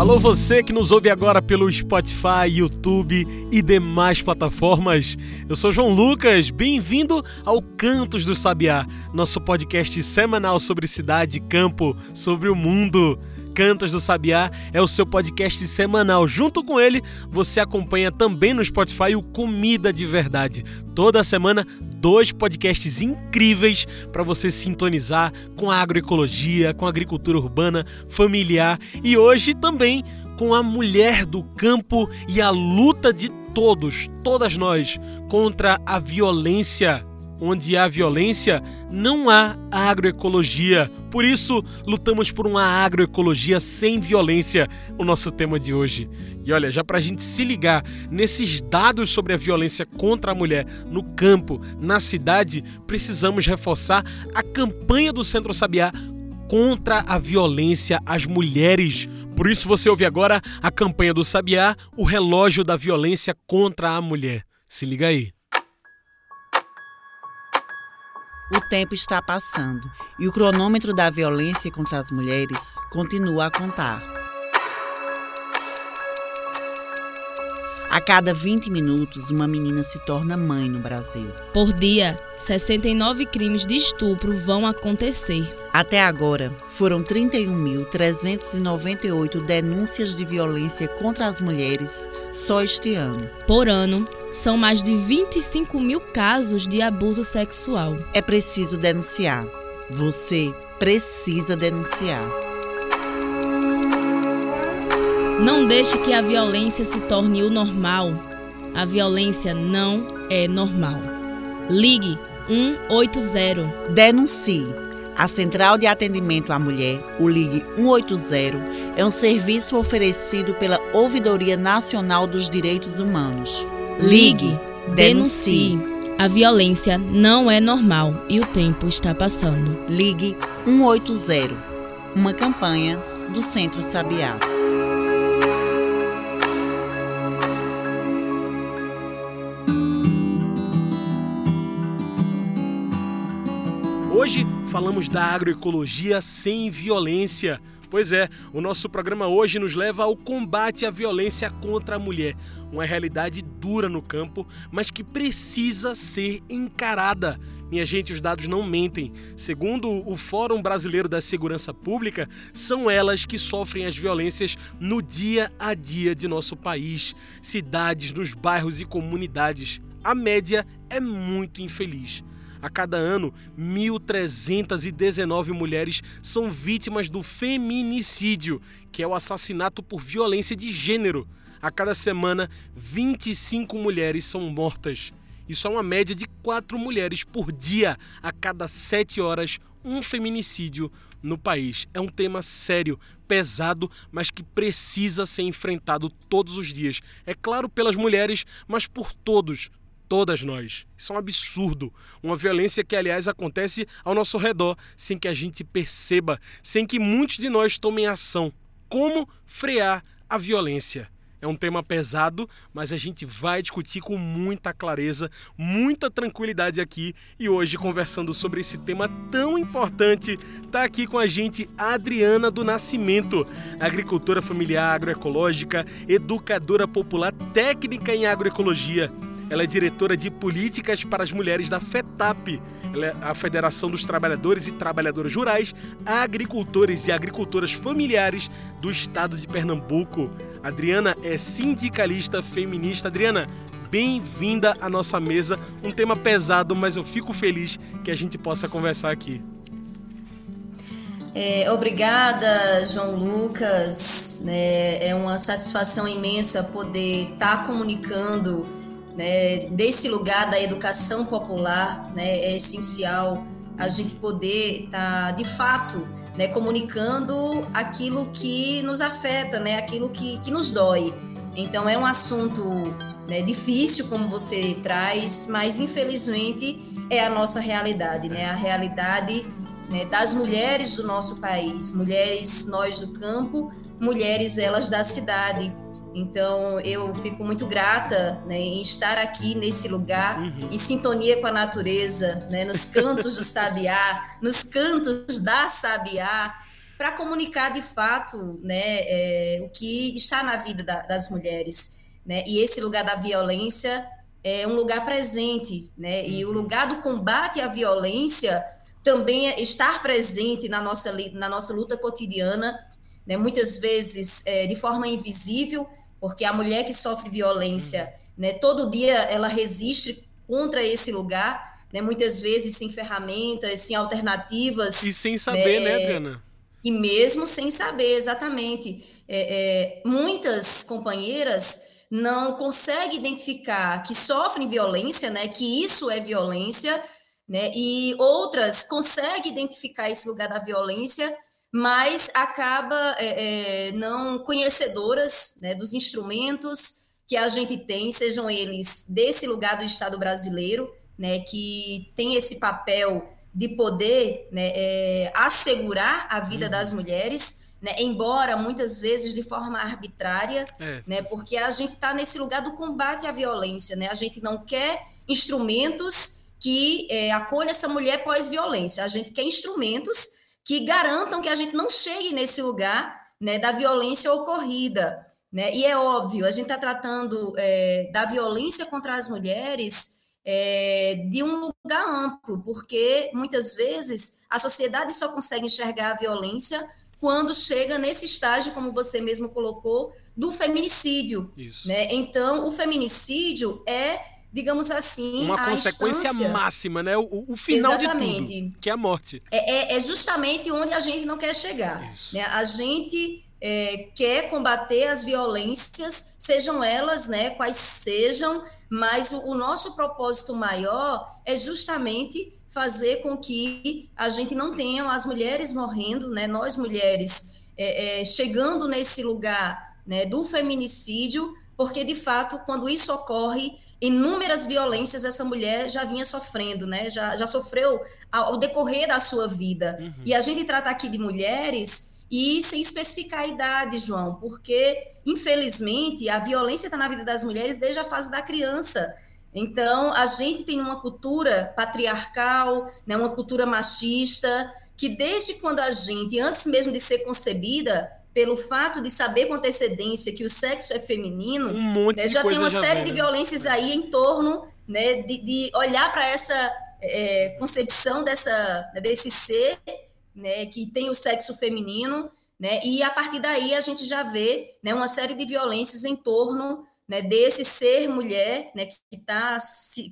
Alô, você que nos ouve agora pelo Spotify, YouTube e demais plataformas. Eu sou João Lucas, bem-vindo ao Cantos do Sabiá, nosso podcast semanal sobre cidade, campo, sobre o mundo. Cantos do Sabiá é o seu podcast semanal. Junto com ele, você acompanha também no Spotify o Comida de Verdade. Toda semana, dois podcasts incríveis para você sintonizar com a agroecologia, com a agricultura urbana, familiar e hoje também com a mulher do campo e a luta de todos, todas nós, contra a violência Onde há violência, não há agroecologia. Por isso, lutamos por uma agroecologia sem violência, o nosso tema de hoje. E olha, já para a gente se ligar nesses dados sobre a violência contra a mulher no campo, na cidade, precisamos reforçar a campanha do Centro Sabiá contra a violência às mulheres. Por isso você ouve agora a campanha do Sabiá, o relógio da violência contra a mulher. Se liga aí. O tempo está passando e o cronômetro da violência contra as mulheres continua a contar. A cada 20 minutos, uma menina se torna mãe no Brasil. Por dia, 69 crimes de estupro vão acontecer. Até agora, foram 31.398 denúncias de violência contra as mulheres só este ano. Por ano, são mais de 25 mil casos de abuso sexual. É preciso denunciar. Você precisa denunciar. Não deixe que a violência se torne o normal. A violência não é normal. Ligue 180. Denuncie. A Central de Atendimento à Mulher, o Ligue 180, é um serviço oferecido pela Ouvidoria Nacional dos Direitos Humanos. Ligue, denuncie. A violência não é normal e o tempo está passando. Ligue 180. Uma campanha do Centro Sabiá. Falamos da agroecologia sem violência. Pois é, o nosso programa hoje nos leva ao combate à violência contra a mulher, uma realidade dura no campo, mas que precisa ser encarada. Minha gente, os dados não mentem. Segundo o Fórum Brasileiro da Segurança Pública, são elas que sofrem as violências no dia a dia de nosso país, cidades, nos bairros e comunidades. A média é muito infeliz. A cada ano, 1.319 mulheres são vítimas do feminicídio, que é o assassinato por violência de gênero. A cada semana, 25 mulheres são mortas. Isso é uma média de 4 mulheres por dia. A cada 7 horas, um feminicídio no país. É um tema sério, pesado, mas que precisa ser enfrentado todos os dias. É claro pelas mulheres, mas por todos, todas nós. Isso é um absurdo. Uma violência que, aliás, acontece ao nosso redor, sem que a gente perceba, sem que muitos de nós tomem ação. Como frear a violência? É um tema pesado, mas a gente vai discutir com muita clareza, muita tranquilidade aqui. E hoje, conversando sobre esse tema tão importante, está aqui com a gente Adriana do Nascimento, agricultora familiar agroecológica, educadora popular técnica em agroecologia. Ela é diretora de políticas para as mulheres da FETAP, é a Federação dos Trabalhadores e Trabalhadoras Rurais, Agricultores e Agricultoras Familiares do Estado de Pernambuco. Adriana é sindicalista feminista. Adriana, bem-vinda à nossa mesa. Um tema pesado, mas eu fico feliz que a gente possa conversar aqui. É, obrigada, João Lucas. É, é uma satisfação imensa poder estar comunicando né, desse lugar da educação popular, né, é essencial a gente poder estar, tá, de fato, né, comunicando aquilo que nos afeta, né, aquilo que, que nos dói. Então, é um assunto né, difícil, como você traz, mas infelizmente é a nossa realidade, né, a realidade né, das mulheres do nosso país, mulheres nós do campo, mulheres elas da cidade. Então eu fico muito grata né, em estar aqui nesse lugar, uhum. em sintonia com a natureza, né, nos cantos do sabiá, nos cantos da sabiá, para comunicar de fato né, é, o que está na vida da, das mulheres. Né? E esse lugar da violência é um lugar presente, né? E o uhum. lugar do combate à violência também é estar presente na nossa, na nossa luta cotidiana, né? muitas vezes é, de forma invisível, porque a mulher que sofre violência, uhum. né, todo dia ela resiste contra esse lugar, né, muitas vezes sem ferramentas, sem alternativas. E sem saber, né, né Adriana? E mesmo sem saber, exatamente. É, é, muitas companheiras não conseguem identificar que sofrem violência, né, que isso é violência, né, e outras conseguem identificar esse lugar da violência mas acaba é, é, não conhecedoras né, dos instrumentos que a gente tem, sejam eles desse lugar do Estado brasileiro, né, que tem esse papel de poder né, é, assegurar a vida uhum. das mulheres, né, embora muitas vezes de forma arbitrária, é. né, porque a gente está nesse lugar do combate à violência, né, a gente não quer instrumentos que é, acolham essa mulher pós-violência, a gente quer instrumentos que garantam que a gente não chegue nesse lugar né, da violência ocorrida. Né? E é óbvio, a gente está tratando é, da violência contra as mulheres é, de um lugar amplo, porque muitas vezes a sociedade só consegue enxergar a violência quando chega nesse estágio, como você mesmo colocou, do feminicídio. Né? Então, o feminicídio é digamos assim, uma consequência instância... máxima, né? O, o final Exatamente. de tudo, que é a morte. É, é, é, justamente onde a gente não quer chegar. Né? A gente é, quer combater as violências, sejam elas, né, quais sejam, mas o, o nosso propósito maior é justamente fazer com que a gente não tenha as mulheres morrendo, né? Nós mulheres é, é, chegando nesse lugar né, do feminicídio, porque de fato, quando isso ocorre inúmeras violências essa mulher já vinha sofrendo, né? Já, já sofreu ao, decorrer da sua vida. Uhum. E a gente trata aqui de mulheres e sem especificar a idade, João, porque infelizmente a violência está na vida das mulheres desde a fase da criança. Então, a gente tem uma cultura patriarcal, né, uma cultura machista, que desde quando a gente, antes mesmo de ser concebida, pelo fato de saber com antecedência que o sexo é feminino, um né, já tem uma série de violências aí em torno né, de, de olhar para essa é, concepção dessa, desse ser né, que tem o sexo feminino, né, e a partir daí a gente já vê né, uma série de violências em torno né, desse ser mulher né, que, tá,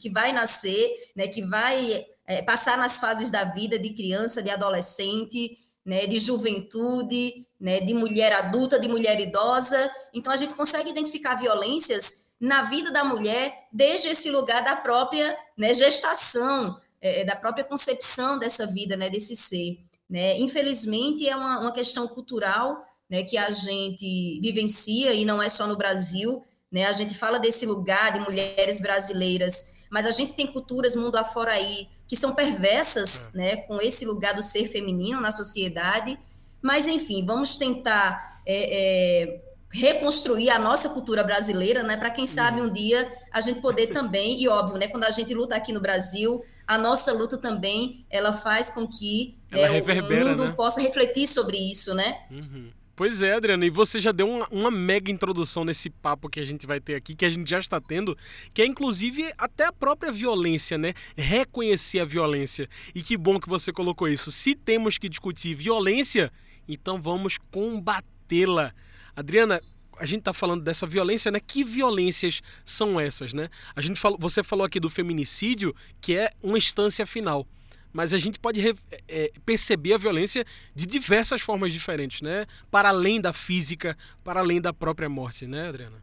que vai nascer, né, que vai é, passar nas fases da vida de criança, de adolescente, né, de juventude, né, de mulher adulta, de mulher idosa. Então, a gente consegue identificar violências na vida da mulher desde esse lugar da própria né, gestação, é, é, da própria concepção dessa vida, né, desse ser. Né? Infelizmente, é uma, uma questão cultural né, que a gente vivencia, e não é só no Brasil. A gente fala desse lugar de mulheres brasileiras mas a gente tem culturas mundo afora aí que são perversas, é. né, com esse lugar do ser feminino na sociedade. Mas, enfim, vamos tentar é, é, reconstruir a nossa cultura brasileira, né, para quem sabe um dia a gente poder também, e óbvio, né, quando a gente luta aqui no Brasil, a nossa luta também, ela faz com que né, o mundo né? possa refletir sobre isso, né? Uhum. Pois é, Adriana, e você já deu uma, uma, mega introdução nesse papo que a gente vai ter aqui, que a gente já está tendo, que é inclusive até a própria violência, né? Reconhecer a violência. E que bom que você colocou isso. Se temos que discutir violência, então vamos combatê-la. Adriana, a gente está falando dessa violência, né? Que violências são essas, né? A gente falou, você falou aqui do feminicídio, que é uma instância final mas a gente pode é, perceber a violência de diversas formas diferentes, né? Para além da física, para além da própria morte, né, Adriana?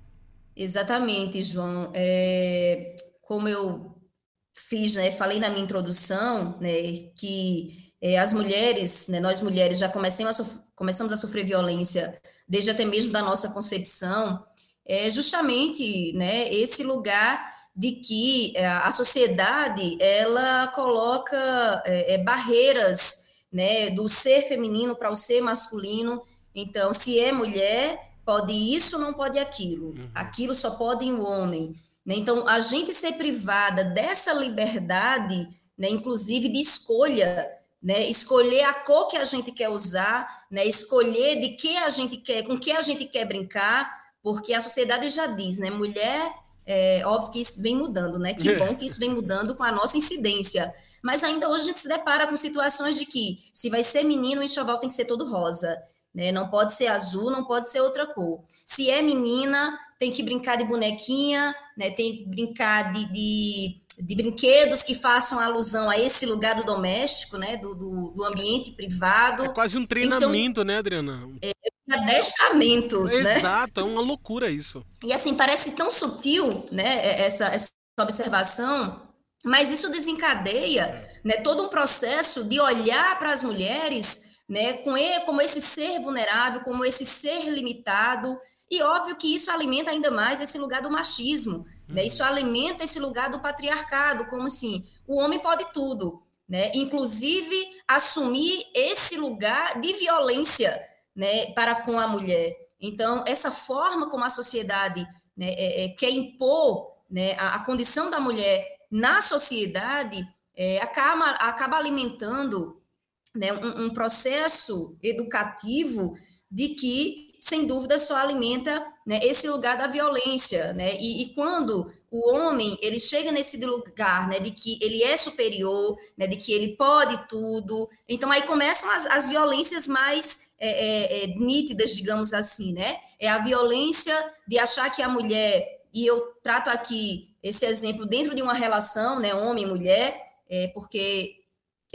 Exatamente, João. É, como eu fiz, né, falei na minha introdução, né, que é, as mulheres, né, nós mulheres já começamos a, começamos a sofrer violência desde até mesmo da nossa concepção, é justamente, né, esse lugar de que é, a sociedade ela coloca é, barreiras né, do ser feminino para o ser masculino. Então, se é mulher, pode isso, não pode aquilo. Uhum. Aquilo só pode o homem. Né? Então, a gente ser privada dessa liberdade, né, inclusive de escolha, né, escolher a cor que a gente quer usar, né, escolher de que a gente quer, com que a gente quer brincar, porque a sociedade já diz, né, mulher, é, óbvio que isso vem mudando, né, que bom que isso vem mudando com a nossa incidência, mas ainda hoje a gente se depara com situações de que se vai ser menino, o enxoval tem que ser todo rosa, né, não pode ser azul, não pode ser outra cor. Se é menina, tem que brincar de bonequinha, né? Tem que brincar de, de, de, brinquedos que façam alusão a esse lugar do doméstico, né? Do, do, do ambiente privado. É quase um treinamento, então, né, Adriana? É, um adestramento, né? Exato, é uma loucura isso. E assim, parece tão sutil, né, é, essa, essa observação, mas isso desencadeia né, todo um processo de olhar para as mulheres né, com ele, como esse ser vulnerável, como esse ser limitado, e óbvio que isso alimenta ainda mais esse lugar do machismo, né? Isso alimenta esse lugar do patriarcado, como assim, o homem pode tudo, né? Inclusive assumir esse lugar de violência, né, para com a mulher. Então, essa forma como a sociedade né, é, é, quer impor né, a, a, condição da mulher na sociedade é, acaba, acaba alimentando né, um, um processo educativo de que sem dúvida só alimenta né, esse lugar da violência, né? E, e, quando o homem ele chega nesse lugar, né, de que ele é superior, né, de que ele pode tudo, então aí começam as, as violências mais é, é, é, nítidas, digamos assim, né? É a violência de achar que a mulher e eu trato aqui esse exemplo dentro de uma relação, né, homem mulher, é, porque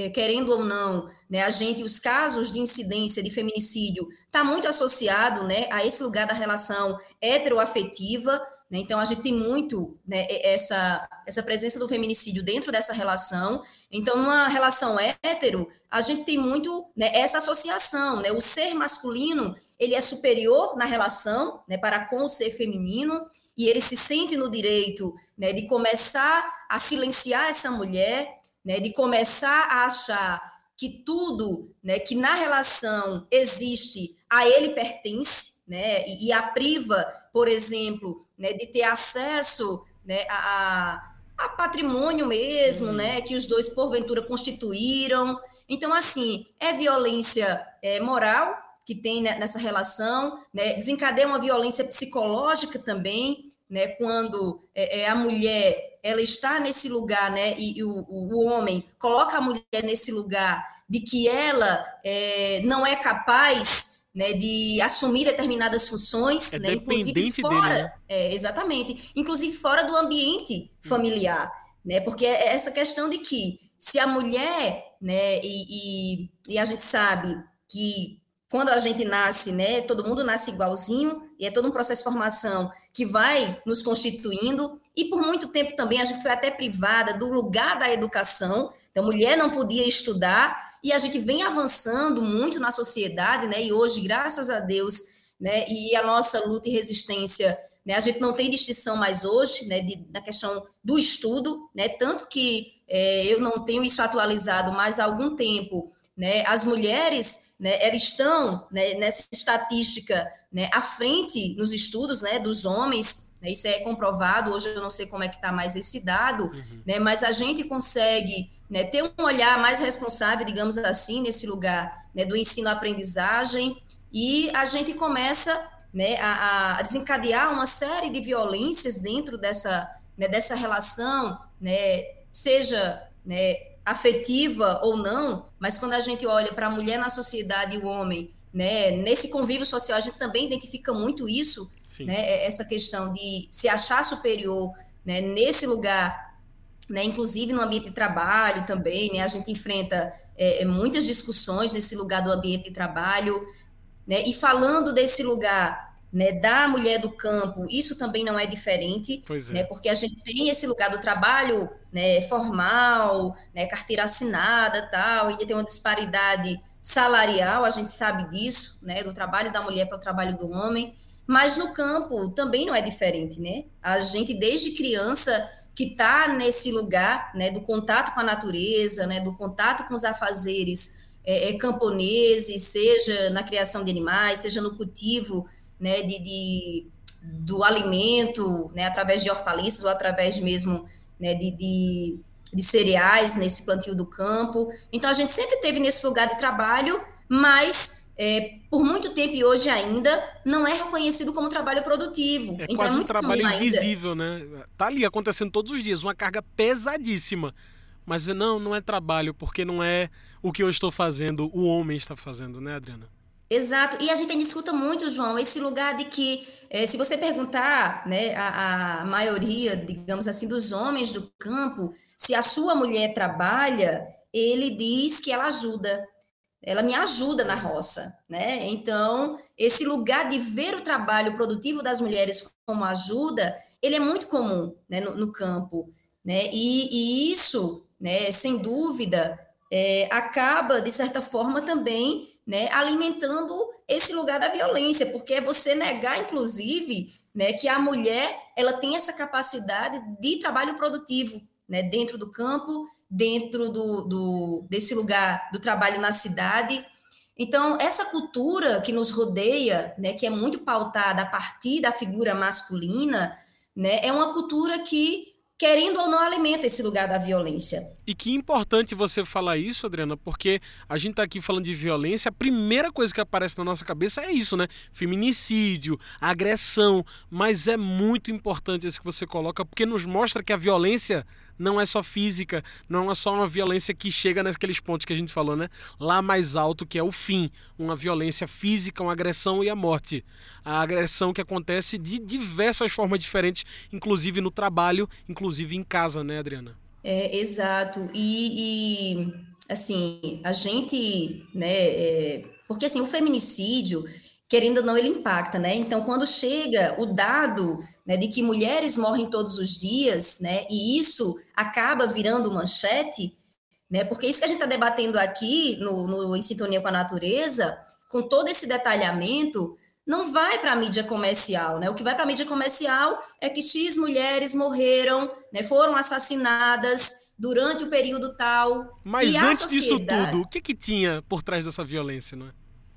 querendo ou não, né, a gente, os casos de incidência de feminicídio está muito associado, né, a esse lugar da relação heteroafetiva, né, então a gente tem muito, né, essa, essa presença do feminicídio dentro dessa relação, então numa relação hétero, a gente tem muito, né, essa associação, né, o ser masculino, ele é superior na relação, né, para com o ser feminino, e ele se sente no direito, né, de começar a silenciar essa mulher, né, de começar a achar que tudo né, que na relação existe a ele pertence, né, e, e a priva, por exemplo, né, de ter acesso né, a, a patrimônio mesmo, uhum. né, que os dois porventura constituíram. Então, assim, é violência é, moral que tem nessa relação, né, desencadeia uma violência psicológica também, né, quando é, é a mulher ela está nesse lugar, né? E, e o, o, homem coloca a mulher nesse lugar de que ela é, não é capaz né, de assumir determinadas funções, é né, inclusive fora, dele, né? é, exatamente, inclusive fora do ambiente familiar, hum. né? Porque é essa questão de que se a mulher, né, e, e, e a gente sabe que quando a gente nasce, né, todo mundo nasce igualzinho, e é todo um processo de formação que vai nos constituindo, e por muito tempo também a gente foi até privada do lugar da educação, então mulher não podia estudar, e a gente vem avançando muito na sociedade, né, e hoje, graças a Deus, né, e a nossa luta e resistência, né, a gente não tem distinção mais hoje, né, de, na questão do estudo, né, tanto que é, eu não tenho isso atualizado mais há algum tempo, né, as mulheres né, estão né, nessa estatística né, à frente nos estudos né, dos homens, né, isso é comprovado, hoje eu não sei como é que está mais esse dado, uhum. né, mas a gente consegue né, ter um olhar mais responsável, digamos assim, nesse lugar né, do ensino-aprendizagem, e a gente começa né, a, a, desencadear uma série de violências dentro dessa, né, dessa relação, né, seja né, afetiva ou não, mas quando a gente olha para a mulher na sociedade e o homem, né, nesse convívio social, a gente também identifica muito isso, né, é, essa questão de se achar superior né, nesse lugar, né, inclusive no ambiente de trabalho também, né, a gente enfrenta é, é muitas discussões nesse lugar do ambiente de trabalho, né, e falando desse lugar né, da mulher do campo, isso também não é diferente, é. né, porque a gente tem esse lugar do trabalho né, formal, né, carteira assinada tal, e tem uma disparidade salarial, a gente sabe disso, né, do trabalho da mulher para o trabalho do homem, mas no campo também não é diferente, né? A gente desde criança que está nesse lugar, né, do contato com a natureza, né, do contato com os afazeres, é, é, camponeses, seja na criação de animais, seja no cultivo né, de, de do alimento, né, através de hortaliças ou através mesmo né, de, de, de cereais nesse plantio do campo. Então a gente sempre teve nesse lugar de trabalho, mas é, por muito tempo e hoje ainda não é reconhecido como trabalho produtivo. É então, quase é um trabalho invisível, né? Tá ali acontecendo todos os dias, uma carga pesadíssima. Mas não, não é trabalho, porque não é o que eu estou fazendo, o homem está fazendo, né, Adriana? Exato. E a gente escuta muito, João, esse lugar de que, é, se você perguntar, né, a, a maioria, digamos assim, dos homens do campo, se a sua mulher trabalha, ele diz que ela ajuda. Ela me ajuda na roça, né? Então, esse lugar de ver o trabalho produtivo das mulheres como ajuda, ele é muito comum né, no, no campo, né? E, e isso né, sem dúvida, é, acaba, de certa forma, também né, alimentando esse lugar da violência, porque é você negar, inclusive, né, que a mulher ela tem essa capacidade de trabalho produtivo né, dentro do campo, dentro do, do, desse lugar do trabalho na cidade. Então, essa cultura que nos rodeia, né, que é muito pautada a partir da figura masculina, né, é uma cultura que querendo ou não, alimenta esse lugar da violência. E que importante você falar isso, Adriana, porque a gente está aqui falando de violência, a primeira coisa que aparece na nossa cabeça é isso, né? Feminicídio, agressão, mas é muito importante isso que você coloca, porque nos mostra que a violência não é só física, não é só uma violência que chega naqueles pontos que a gente falou, né? Lá mais alto, que é o fim, uma violência física, uma agressão e a morte. A agressão que acontece de diversas formas diferentes, inclusive no trabalho, inclusive em casa, né, Adriana? É, exato. E, e assim, a gente, né, é, porque assim, o feminicídio, querendo ou não, ele impacta, né? Então, quando chega o dado né, de que mulheres morrem todos os dias, né, e isso acaba virando manchete, né, porque isso que a gente está debatendo aqui no, no Em Sintonia com a Natureza, com todo esse detalhamento, não vai para a mídia comercial, né? O que vai para a mídia comercial é que X mulheres morreram, né, foram assassinadas durante o período tal. Mas antes sociedade... disso tudo, o que, que tinha por trás dessa violência, não é?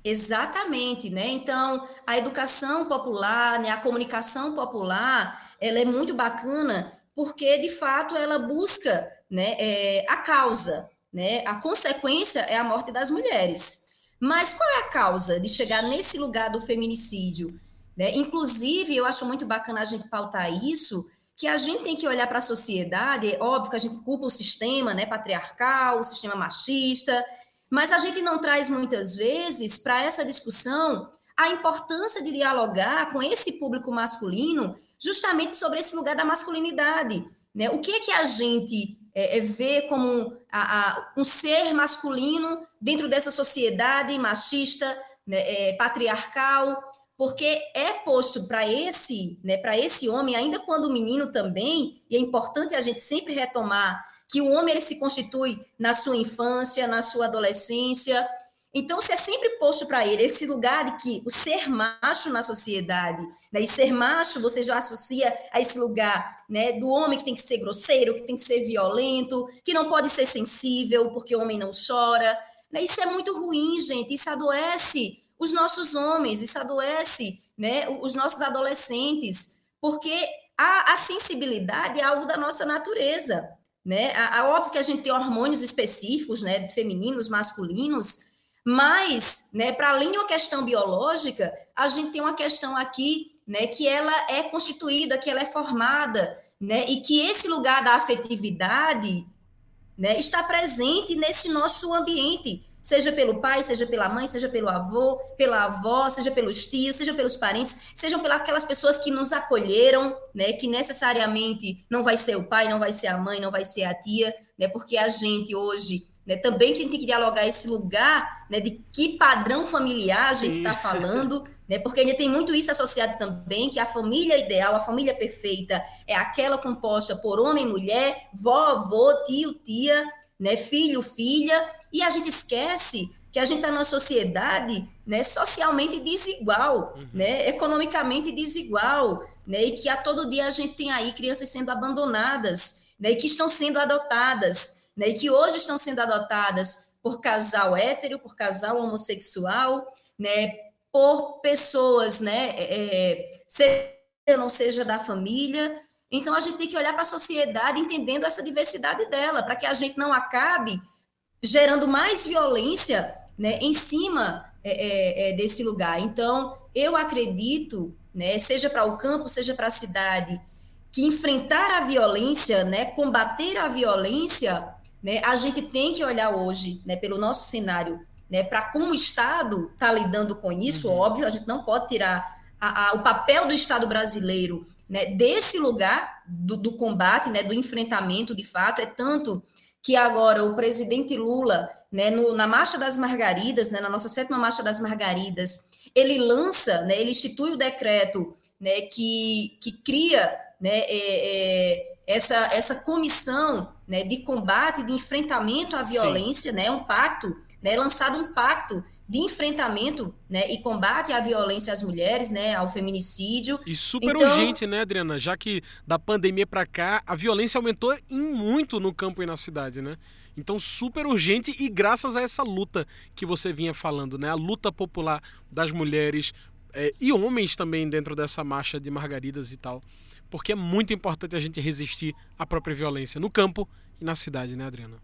Exatamente, né? Então, a educação popular, né, a comunicação popular, ela é muito bacana porque, de fato, ela busca né, é, a causa, né? A consequência é a morte das mulheres. Mas qual é a causa de chegar nesse lugar do feminicídio? Né? Inclusive, eu acho muito bacana a gente pautar isso, que a gente tem que olhar para a sociedade, é óbvio que a gente culpa o sistema né, patriarcal, o sistema machista, mas a gente não traz muitas vezes para essa discussão a importância de dialogar com esse público masculino justamente sobre esse lugar da masculinidade. Né? O que é que a gente é, é, vê como a, a, um ser masculino dentro dessa sociedade machista, né, é, patriarcal? Porque é posto para esse, né, para esse homem, ainda quando menino também, e é importante a gente sempre retomar que o homem ele se constitui na sua infância, na sua adolescência. Então, se é sempre posto para ele esse lugar de que o ser macho na sociedade, né, e ser macho você já associa a esse lugar né, do homem que tem que ser grosseiro, que tem que ser violento, que não pode ser sensível porque o homem não chora. Né, isso é muito ruim, gente. Isso adoece os nossos homens, isso adoece né, os nossos adolescentes, porque a, a sensibilidade é algo da nossa natureza. Né? A, a, óbvio que a gente tem hormônios específicos, né, femininos, masculinos, mas, né, para além de uma questão biológica, a gente tem uma questão aqui, né, que ela é constituída, que ela é formada, né, e que esse lugar da afetividade, né, está presente nesse nosso ambiente, seja pelo pai, seja pela mãe, seja pelo avô, pela avó, seja pelos tios, seja pelos parentes, sejam pelas aquelas pessoas que nos acolheram, né, que necessariamente não vai ser o pai, não vai ser a mãe, não vai ser a tia, né, porque a gente hoje né, também tem que dialogar esse lugar né, de que padrão familiar a gente está falando, né, porque ainda tem muito isso associado também, que a família ideal, a família perfeita, é aquela composta por homem, mulher, vó, avô, tio, tia, né, filho, filha, e a gente esquece que a gente está numa sociedade né, socialmente desigual, uhum. né, economicamente desigual, né, e que a todo dia a gente tem aí crianças sendo abandonadas, né, e que estão sendo adotadas, né, e que hoje estão sendo adotadas por casal hétero, por casal homossexual, né, por pessoas, né, é, é seja não seja da família. Então a gente tem que olhar para a sociedade entendendo essa diversidade dela, para que a gente não acabe gerando mais violência, né, em cima é, é, é desse lugar. Então eu acredito, né, seja para o campo, seja para a cidade, que enfrentar a violência, né, combater a violência, né, a gente tem que olhar hoje, né, pelo nosso cenário, né, para como o Estado está lidando com isso. Uhum. Óbvio, a gente não pode tirar a, a, o papel do Estado brasileiro né, desse lugar do, do combate, né, do enfrentamento, de fato, é tanto que agora o presidente Lula, né, no, na Marcha das Margaridas, né, na nossa sétima Marcha das Margaridas, ele lança, né, ele institui o decreto né, que, que cria né, é, é, essa, essa comissão né, de combate, de enfrentamento à violência, né, um pacto, né, lançado um pacto de enfrentamento né, e combate à violência às mulheres, né, ao feminicídio. E super então... urgente, né, Adriana? Já que da pandemia para cá a violência aumentou em muito no campo e na cidade, né? Então super urgente e graças a essa luta que você vinha falando, né? A luta popular das mulheres é, e homens também dentro dessa marcha de margaridas e tal porque é muito importante a gente resistir à própria violência no campo e na cidade, né, Adriana?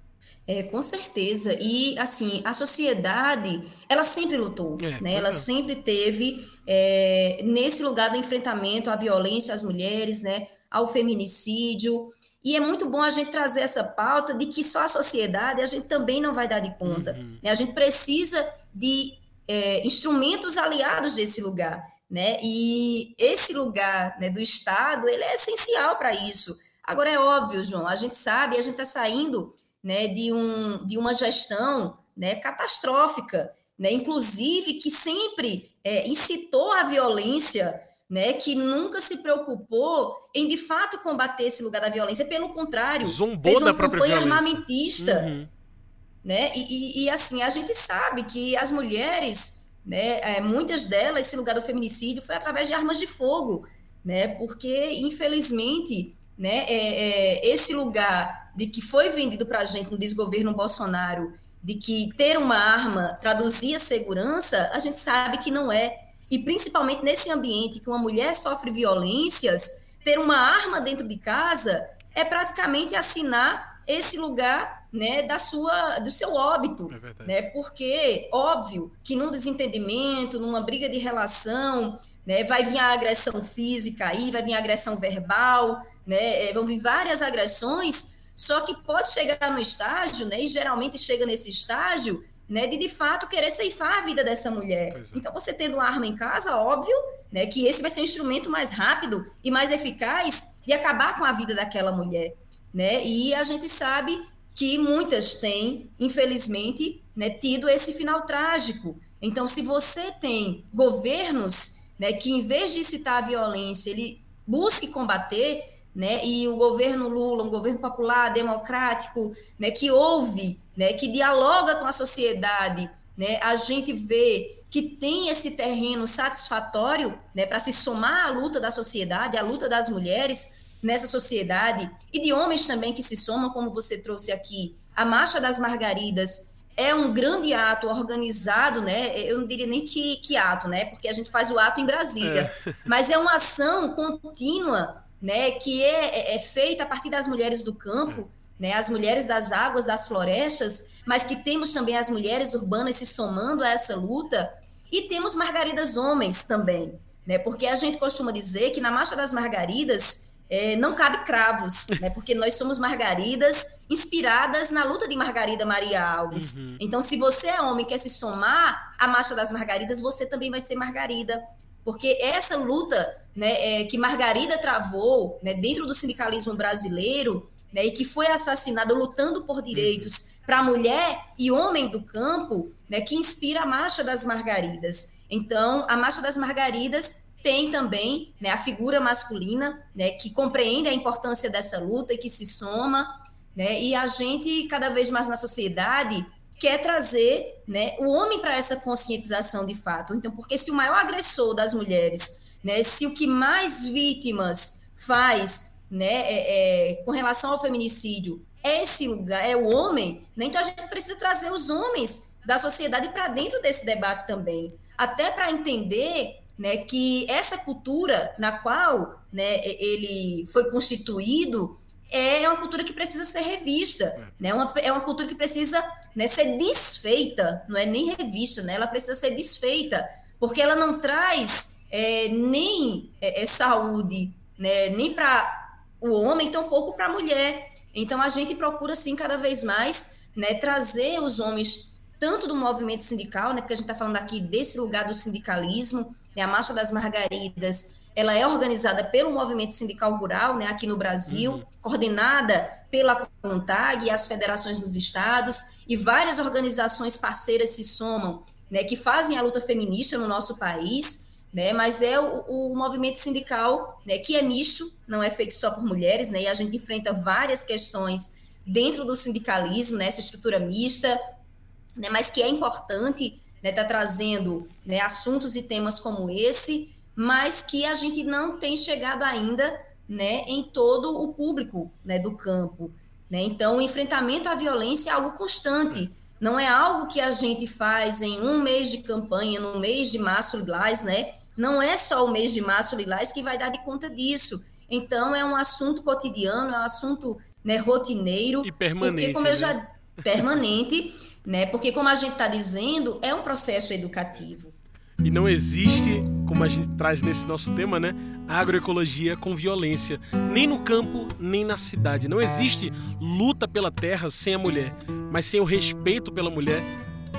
É, com certeza. E, assim, a sociedade, ela sempre lutou, é, né? Ela é. sempre teve é, nesse lugar do enfrentamento à violência às mulheres, né? Ao feminicídio. E é muito bom a gente trazer essa pauta de que só a sociedade a gente também não vai dar de conta. Uhum. Né? A gente precisa de é, instrumentos aliados desse lugar né? E esse lugar né, do Estado ele é essencial para isso. Agora é óbvio, João, a gente sabe, a gente está saindo né, de, um, de uma gestão né, catastrófica, né, inclusive que sempre é, incitou a violência, né, que nunca se preocupou em de fato combater esse lugar da violência, pelo contrário, Zombou fez uma campanha armamentista. Uhum. Né? E, e, e assim, a gente sabe que as mulheres né? É, muitas delas, esse lugar do feminicídio foi através de armas de fogo, né? Porque, infelizmente, né, é, é, esse lugar de que foi vendido para a gente no desgoverno Bolsonaro, de que ter uma arma traduzia segurança, a gente sabe que não é. E principalmente nesse ambiente que uma mulher sofre violências, ter uma arma dentro de casa é praticamente assinar esse lugar né, da sua, do seu óbito, é né? Porque óbvio que num desentendimento, numa briga de relação, né, vai vir a agressão física aí, vai vir a agressão verbal, né, é, vão vir várias agressões, só que pode chegar no estágio, né, e geralmente chega nesse estágio, né, de de fato querer ceifar a vida dessa mulher. É. Então, você tendo uma arma em casa, óbvio, né, que esse vai ser um instrumento mais rápido e mais eficaz de acabar com a vida daquela mulher, né? E a gente sabe que muitas têm, infelizmente, né, tido esse final trágico. Então, se você tem governos né, que, em vez de citar a violência, ele busque combater, né, e o governo Lula, um governo popular, democrático, né, que ouve, né, que dialoga com a sociedade, né, a gente vê que tem esse terreno satisfatório né, para se somar à luta da sociedade, à luta das mulheres, nessa sociedade e de homens também que se somam, como você trouxe aqui. A Marcha das Margaridas é um grande ato organizado, né? Eu não diria nem que, que ato, né? Porque a gente faz o ato em Brasília, é. mas é uma ação contínua, né? Que é, é, é feita a partir das mulheres do campo. Né, as mulheres das águas, das florestas, mas que temos também as mulheres urbanas se somando a essa luta, e temos margaridas homens também, né, porque a gente costuma dizer que na Marcha das Margaridas é, não cabe cravos, né? Porque nós somos margaridas inspiradas na luta de Margarida Maria Alves. Uhum. Então, se você é homem quer se somar à Marcha das Margaridas, você também vai ser Margarida. Porque essa luta né, é, que Margarida travou né, dentro do sindicalismo brasileiro né, e que foi assassinada lutando por direitos uhum. para mulher e homem do campo, né, que inspira a Marcha das Margaridas. Então, a Marcha das Margaridas tem também né, a figura masculina, né, que compreende a importância dessa luta e que se soma, né, e a gente, cada vez mais na sociedade, quer trazer né, o homem para essa conscientização de fato. Então, porque se o maior agressor das mulheres, né, se o que mais vítimas faz né, é, é, com relação ao feminicídio esse lugar, é o homem, né? então a gente precisa trazer os homens da sociedade para dentro desse debate também, até para entender né, que essa cultura na qual né, ele foi constituído é uma cultura que precisa ser revista, né, uma, é uma cultura que precisa né, ser desfeita, não é nem revista, né, ela precisa ser desfeita, porque ela não traz é, nem é, é saúde, né, nem para o homem, tampouco para a mulher. Então a gente procura, assim, cada vez mais né, trazer os homens tanto do movimento sindical, né, porque a gente está falando aqui desse lugar do sindicalismo, né, a Marcha das Margaridas, ela é organizada pelo movimento sindical rural, né, aqui no Brasil, uhum. coordenada pela CONTAG e as federações dos estados, e várias organizações parceiras se somam, né, que fazem a luta feminista no nosso país, né, mas é o, o movimento sindical, né, que é misto, não é feito só por mulheres, né, e a gente enfrenta várias questões dentro do sindicalismo, né, essa estrutura mista, né, mas que é importante né, tá trazendo né, assuntos e temas como esse, mas que a gente não tem chegado ainda né, em todo o público né, do campo. Né? Então, o enfrentamento à violência é algo constante, não é algo que a gente faz em um mês de campanha, no mês de março lilás, né? Não é só o mês de março lilás que vai dar de conta disso. Então, é um assunto cotidiano, é um assunto né, rotineiro. E permanente. Porque, como eu né? já. Permanente né? Porque, como a gente está dizendo, é um processo educativo. E não existe, como a gente traz nesse nosso tema, né? Agroecologia com violência, nem no campo, nem na cidade. Não existe luta pela terra sem a mulher, mas sem o respeito pela mulher,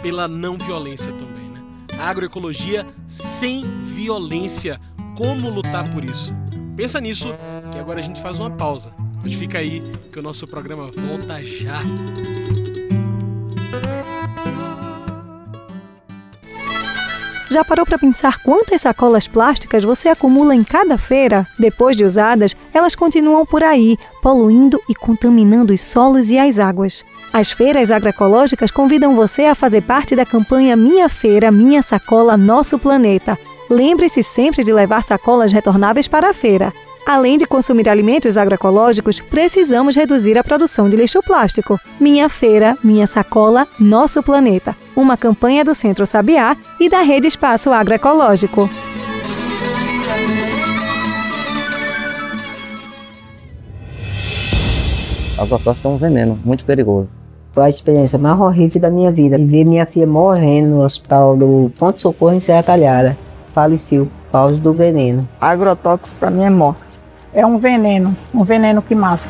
pela não violência também, né? Agroecologia sem violência. Como lutar por isso? Pensa nisso, que agora a gente faz uma pausa. Mas fica aí que o nosso programa volta já. Já parou para pensar quantas sacolas plásticas você acumula em cada feira? Depois de usadas, elas continuam por aí, poluindo e contaminando os solos e as águas. As feiras agroecológicas convidam você a fazer parte da campanha Minha Feira, Minha Sacola, Nosso Planeta. Lembre-se sempre de levar sacolas retornáveis para a feira. Além de consumir alimentos agroecológicos, precisamos reduzir a produção de lixo plástico. Minha Feira, Minha Sacola, Nosso Planeta. Uma campanha do Centro Sabiá e da Rede Espaço Agroecológico. A agrotóxica é um veneno muito perigoso. Foi a experiência mais horrível da minha vida. E ver minha filha morrendo no hospital do Ponto Socorro em Serra Talhada. Faleceu por causa do veneno. Agrotóxico para mim é morte é um veneno, um veneno que mata.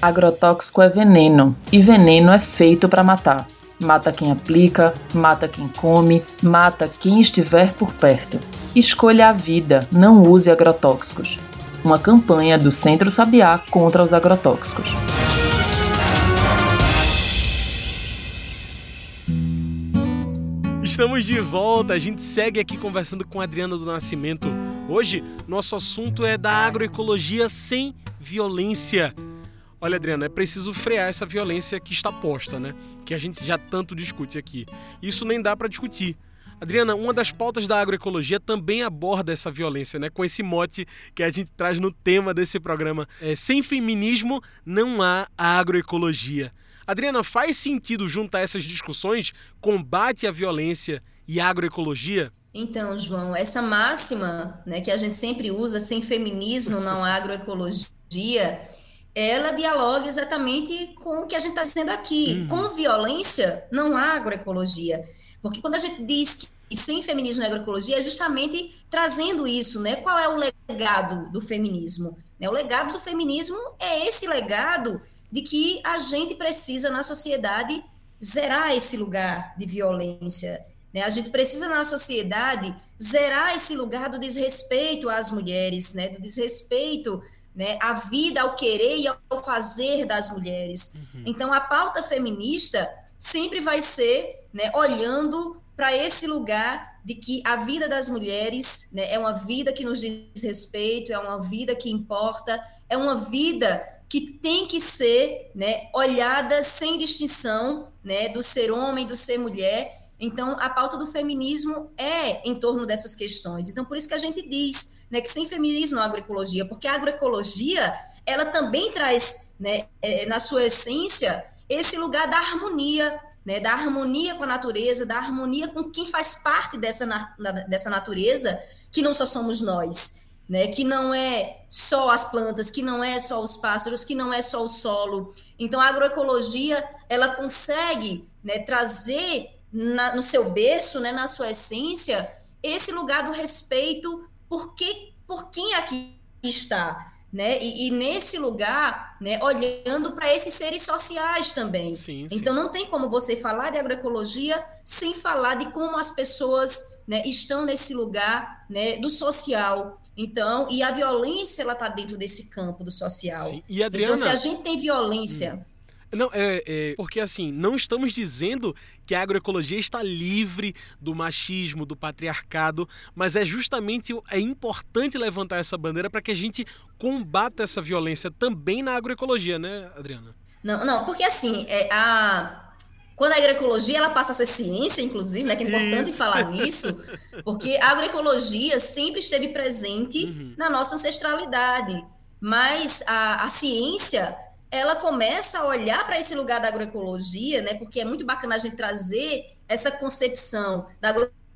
Agrotóxico é veneno e veneno é feito para matar. Mata quem aplica, mata quem come, mata quem estiver por perto. Escolha a vida, não use agrotóxicos. Uma campanha do Centro Sabiá contra os agrotóxicos. Estamos de volta, a gente segue aqui conversando com a Adriana do Nascimento. Hoje, nosso assunto é da agroecologia sem violência. Olha, Adriana, é preciso frear essa violência que está posta, né? Que a gente já tanto discute aqui. Isso nem dá para discutir. Adriana, uma das pautas da agroecologia também aborda essa violência, né? Com esse mote que a gente traz no tema desse programa. É, sem feminismo não há agroecologia. Adriana, faz sentido juntar essas discussões combate à violência e agroecologia? Então, João, essa máxima né, que a gente sempre usa, sem feminismo não há agroecologia, ela dialoga exatamente com o que a gente está dizendo aqui. Uhum. Com violência não há agroecologia. Porque quando a gente diz que sem feminismo não agroecologia, é justamente trazendo isso, né? Qual é o legado do feminismo? Né, o legado do feminismo é esse legado de que a gente precisa, na sociedade, zerar esse lugar de violência. Né? A gente precisa, na sociedade, zerar esse lugar do desrespeito às mulheres, né? do desrespeito né, à vida, ao querer e ao fazer das mulheres. Uhum. Então, a pauta feminista sempre vai ser né, olhando para esse lugar de que a vida das mulheres né, é uma vida que nos diz respeito, é uma vida que importa, é uma vida que tem que ser né, olhada sem distinção né, do ser homem, do ser mulher, Então, a pauta do feminismo é em torno dessas questões. Então, por isso que a gente diz né, que sem feminismo não há agroecologia, porque a agroecologia ela também traz, né, é, na sua essência, esse lugar da harmonia, né, da harmonia com a natureza, da harmonia com quem faz parte dessa, na, dessa natureza, que não só somos nós né? Que não é só as plantas, que não é só os pássaros, que não é só o solo. Então, a agroecologia ela consegue né, trazer na, no seu berço, né, na sua essência, esse lugar do respeito por, que, por quem aqui está. Né? E, e, nesse lugar, né, olhando para esses seres sociais também. Sim, sim. Então não tem como você falar de agroecologia sem falar de como as pessoas né, estão nesse lugar né, do social. Então, e a violência ela está dentro desse campo do social. Sim. E Adriana, então, se a gente tem violência. Hum. Não, é, é, porque assim, não estamos dizendo que a agroecologia está livre do machismo, do patriarcado, mas é justamente é importante levantar essa bandeira para que a gente combata essa violência também na agroecologia, né, Adriana? Não, não, porque assim, é, a, quando a agroecologia ela passa a ser ciência, inclusive, né, que é importante Isso. falar nisso, porque a agroecologia sempre esteve presente uhum. na nossa ancestralidade, mas a, a ciência ela começa a olhar para esse lugar da agroecologia, né, porque é muito bacana a gente trazer essa concepção da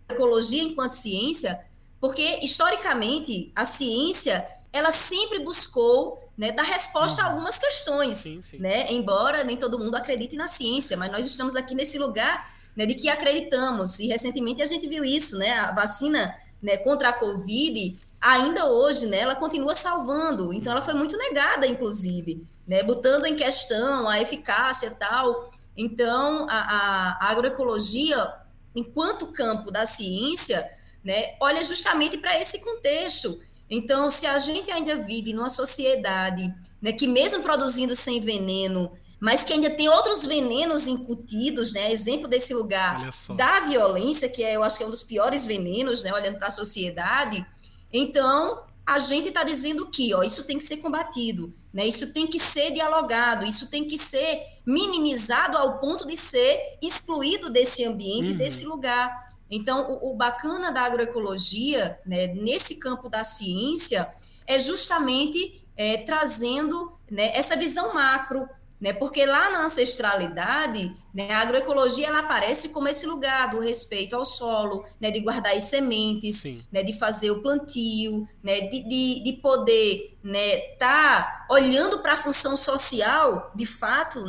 agroecologia enquanto ciência, porque historicamente a ciência ela sempre buscou né, dar resposta a uhum. algumas questões, sim, sim. né? Embora nem todo mundo acredite na ciência, mas nós estamos aqui nesse lugar né, de que acreditamos. E recentemente a gente viu isso, né? A vacina né, contra a Covid, ainda hoje, né, ela continua salvando. Então ela foi muito negada, inclusive, né, botando em questão a eficácia e tal. Então a, a, a agroecologia, enquanto campo da ciência, né, olha justamente para esse contexto então, se a gente ainda vive numa sociedade né, que, mesmo produzindo sem veneno, mas que ainda tem outros venenos incutidos, né? Exemplo desse lugar da violência, que é, eu acho que é um dos piores venenos, né? Olhando para a sociedade. Então, a gente está dizendo que, ó, isso tem que ser combatido, né? Isso tem que ser dialogado, isso tem que ser minimizado ao ponto de ser excluído desse ambiente, uhum. desse lugar. Então, o, o bacana da agroecologia, né, nesse campo da ciência, é justamente é, trazendo né, essa visão macro, né, porque lá na ancestralidade, né, a agroecologia ela aparece como esse lugar do respeito ao solo, né, de guardar as sementes, né, de fazer o plantio, né, de, de, de poder estar né, tá olhando para a função social, de fato,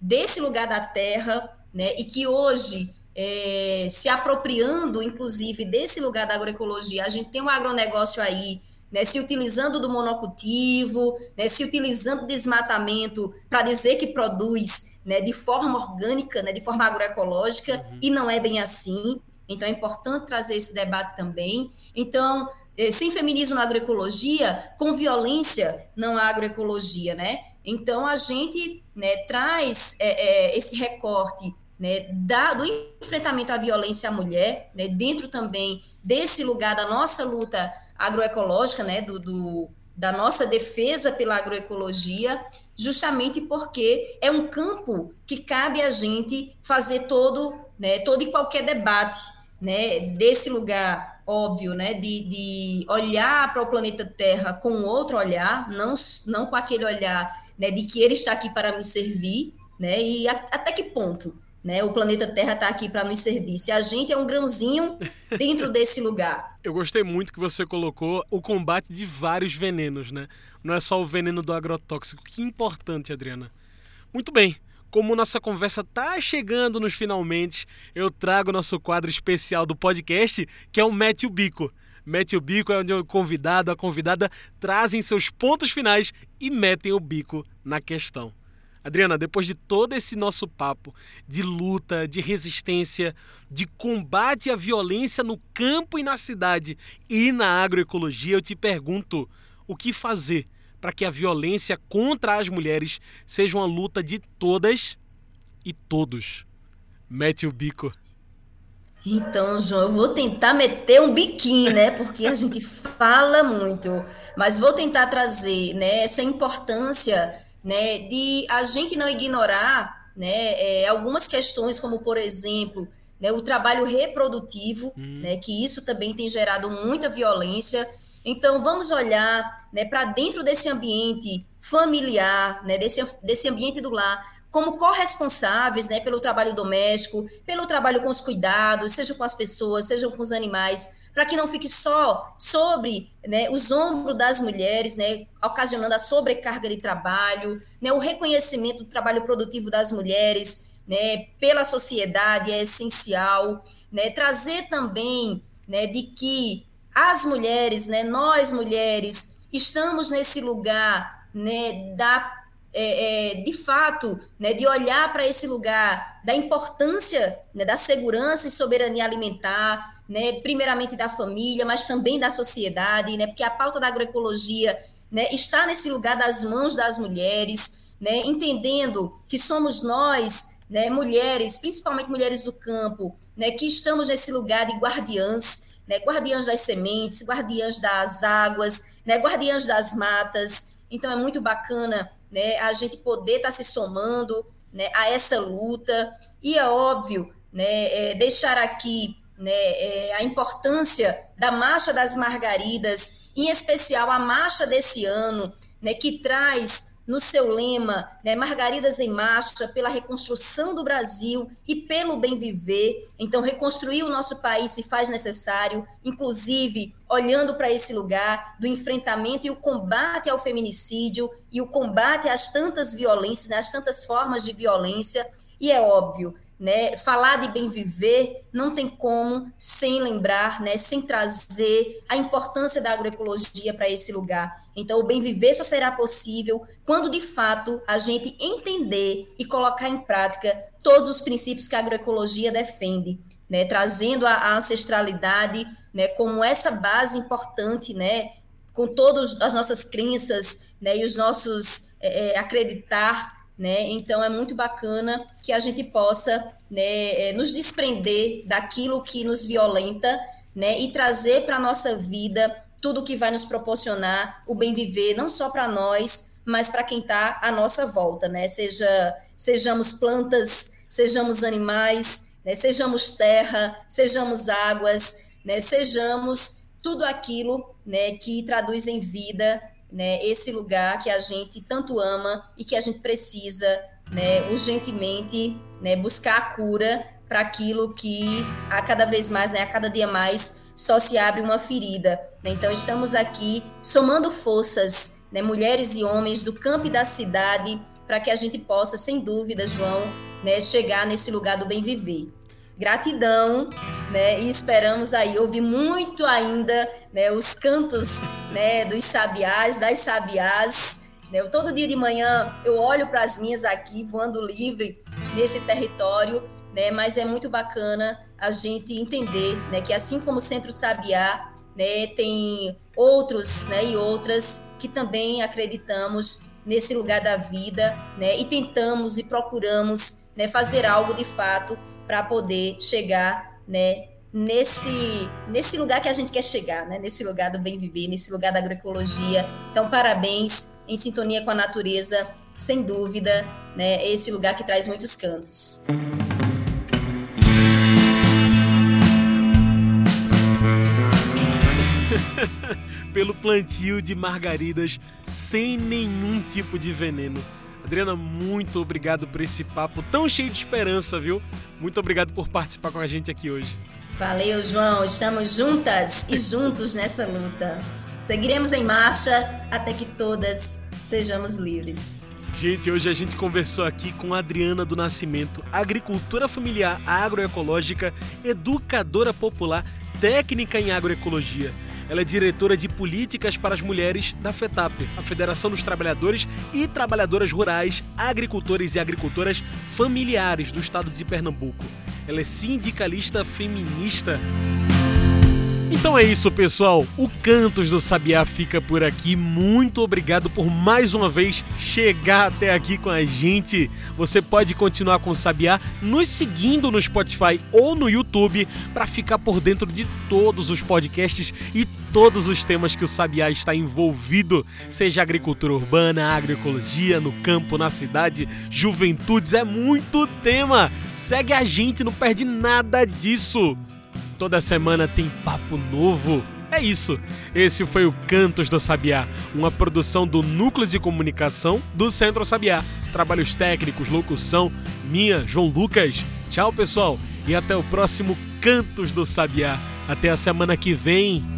desse lugar da terra, e que hoje é, se apropriando, inclusive, desse lugar da agroecologia. A gente tem um agronegócio aí, né, se utilizando do monocultivo, né, se utilizando do desmatamento para dizer que produz né, de forma orgânica, né, de forma agroecológica, uhum. e não é bem assim. Então, é importante trazer esse debate também. Então, é, sem feminismo na agroecologia, com violência não há agroecologia, né? Então, a gente né, traz é, é, esse recorte né, da, do enfrentamento à violência à mulher, né, dentro também desse lugar da nossa luta agroecológica, né, do, do, da nossa defesa pela agroecologia, justamente porque é um campo que cabe a gente fazer todo, né, todo e qualquer debate, né, desse lugar óbvio, né, de, de olhar para o planeta Terra com outro olhar, não, não com aquele olhar, de que ele está aqui para me servir, e a, até que ponto, né? O planeta Terra está aqui para nos servir. Se a gente é um grãozinho dentro desse lugar. Eu gostei muito que você colocou o combate de vários venenos, né? Não é só o veneno do agrotóxico. Que importante, Adriana. Muito bem. Como nossa conversa tá chegando nos finalmente, eu trago nosso quadro especial do podcast, que é o Mete o Bico. Mete o bico é onde o convidado, a convidada trazem seus pontos finais e metem o bico na questão. Adriana, depois de todo esse nosso papo de luta, de resistência, de combate à violência no campo e na cidade e na agroecologia, eu te pergunto: o que fazer para que a violência contra as mulheres seja uma luta de todas e todos? Mete o bico. Então, João, eu vou tentar meter um biquinho, né? Porque a gente fala muito, mas vou tentar trazer, né, essa importância né, de a gente não ignorar né, é, algumas questões, como, por exemplo, né, o trabalho reprodutivo, hum. né, que isso também tem gerado muita violência. Então, vamos olhar né, para dentro desse ambiente familiar, né, desse, desse ambiente do lar, como corresponsáveis né, pelo trabalho doméstico, pelo trabalho com os cuidados, seja com as pessoas, seja com os animais, para que não fique só sobre né, os ombros das mulheres, né, ocasionando a sobrecarga de trabalho, né, o reconhecimento do trabalho produtivo das mulheres né, pela sociedade é essencial, né, trazer também né, de que as mulheres, né, nós mulheres, estamos nesse lugar né, da é, é, de fato, né, de olhar para esse lugar da importância né, da segurança e soberania alimentar, né, primeiramente da família, mas também da sociedade, né, porque a pauta da agroecologia né, está nesse lugar das mãos das mulheres, né, entendendo que somos nós, né, mulheres, principalmente mulheres do campo, né, que estamos nesse lugar de guardiãs, né, guardiãs das sementes, guardiãs das águas, né, guardiãs das matas. Então é muito bacana né, a gente poder estar tá se somando né, a essa luta. E é óbvio, né, é, deixar aqui né, é, a importância da Marcha das Margaridas, em especial a marcha desse ano, né, que traz no seu lema, né, Margaridas em Marcha, pela reconstrução do Brasil e pelo bem viver. Então, reconstruir o nosso país se faz necessário, inclusive olhando para esse lugar do enfrentamento e o combate ao feminicídio e o combate às tantas violências, né, às tantas formas de violência. E é óbvio, né, falar de bem viver não tem como sem lembrar, né, sem trazer a importância da agroecologia para esse lugar. Então, o bem viver só será possível quando, de fato, a gente entender e colocar em prática todos os princípios que a agroecologia defende, né? trazendo a, a ancestralidade né? como essa base importante, né? com todas as nossas crenças né? e os nossos é, é, acreditar. Né? Então, é muito bacana que a gente possa né, é, nos desprender daquilo que nos violenta né? e trazer para a nossa vida tudo que vai nos proporcionar o bem viver, não só para nós, mas para quem está à nossa volta, né? Seja, sejamos plantas, sejamos animais, né? sejamos terra, sejamos águas, né? sejamos tudo aquilo né, que traduz em vida né, esse lugar que a gente tanto ama e que a gente precisa né, urgentemente né, buscar a cura para aquilo que a cada vez mais, né, a cada dia mais, só se abre uma ferida. Né? Então, estamos aqui somando forças, né, mulheres e homens do campo e da cidade, para que a gente possa, sem dúvida, João, né, chegar nesse lugar do bem viver. Gratidão, né, e esperamos aí ouvir muito ainda né, os cantos né, dos sabiás, das sabiás. Né? Todo dia de manhã eu olho para as minhas aqui, voando livre nesse território, né? Mas é muito bacana a gente entender, né, que assim como o Centro Sabiá, né, tem outros, né, e outras que também acreditamos nesse lugar da vida, né, e tentamos e procuramos, né, fazer algo de fato para poder chegar, né, nesse nesse lugar que a gente quer chegar, né? Nesse lugar do bem viver, nesse lugar da agroecologia. Então, parabéns, em sintonia com a natureza, sem dúvida, né? Esse lugar que traz muitos cantos. pelo plantio de margaridas sem nenhum tipo de veneno. Adriana, muito obrigado por esse papo tão cheio de esperança, viu? Muito obrigado por participar com a gente aqui hoje. Valeu, João. Estamos juntas e juntos nessa luta. Seguiremos em marcha até que todas sejamos livres. Gente, hoje a gente conversou aqui com Adriana do Nascimento, agricultura familiar agroecológica, educadora popular, técnica em agroecologia. Ela é diretora de políticas para as mulheres da FETAP, a Federação dos Trabalhadores e Trabalhadoras Rurais, Agricultores e Agricultoras Familiares do Estado de Pernambuco. Ela é sindicalista feminista. Então é isso, pessoal. O Cantos do Sabiá fica por aqui. Muito obrigado por mais uma vez chegar até aqui com a gente. Você pode continuar com o Sabiá nos seguindo no Spotify ou no YouTube para ficar por dentro de todos os podcasts e todos os temas que o Sabiá está envolvido, seja agricultura urbana, agroecologia, no campo, na cidade, juventudes, é muito tema. Segue a gente, não perde nada disso. Toda semana tem papo novo. É isso. Esse foi o Cantos do Sabiá, uma produção do Núcleo de Comunicação do Centro Sabiá. Trabalhos técnicos, locução, minha, João Lucas. Tchau, pessoal, e até o próximo Cantos do Sabiá. Até a semana que vem.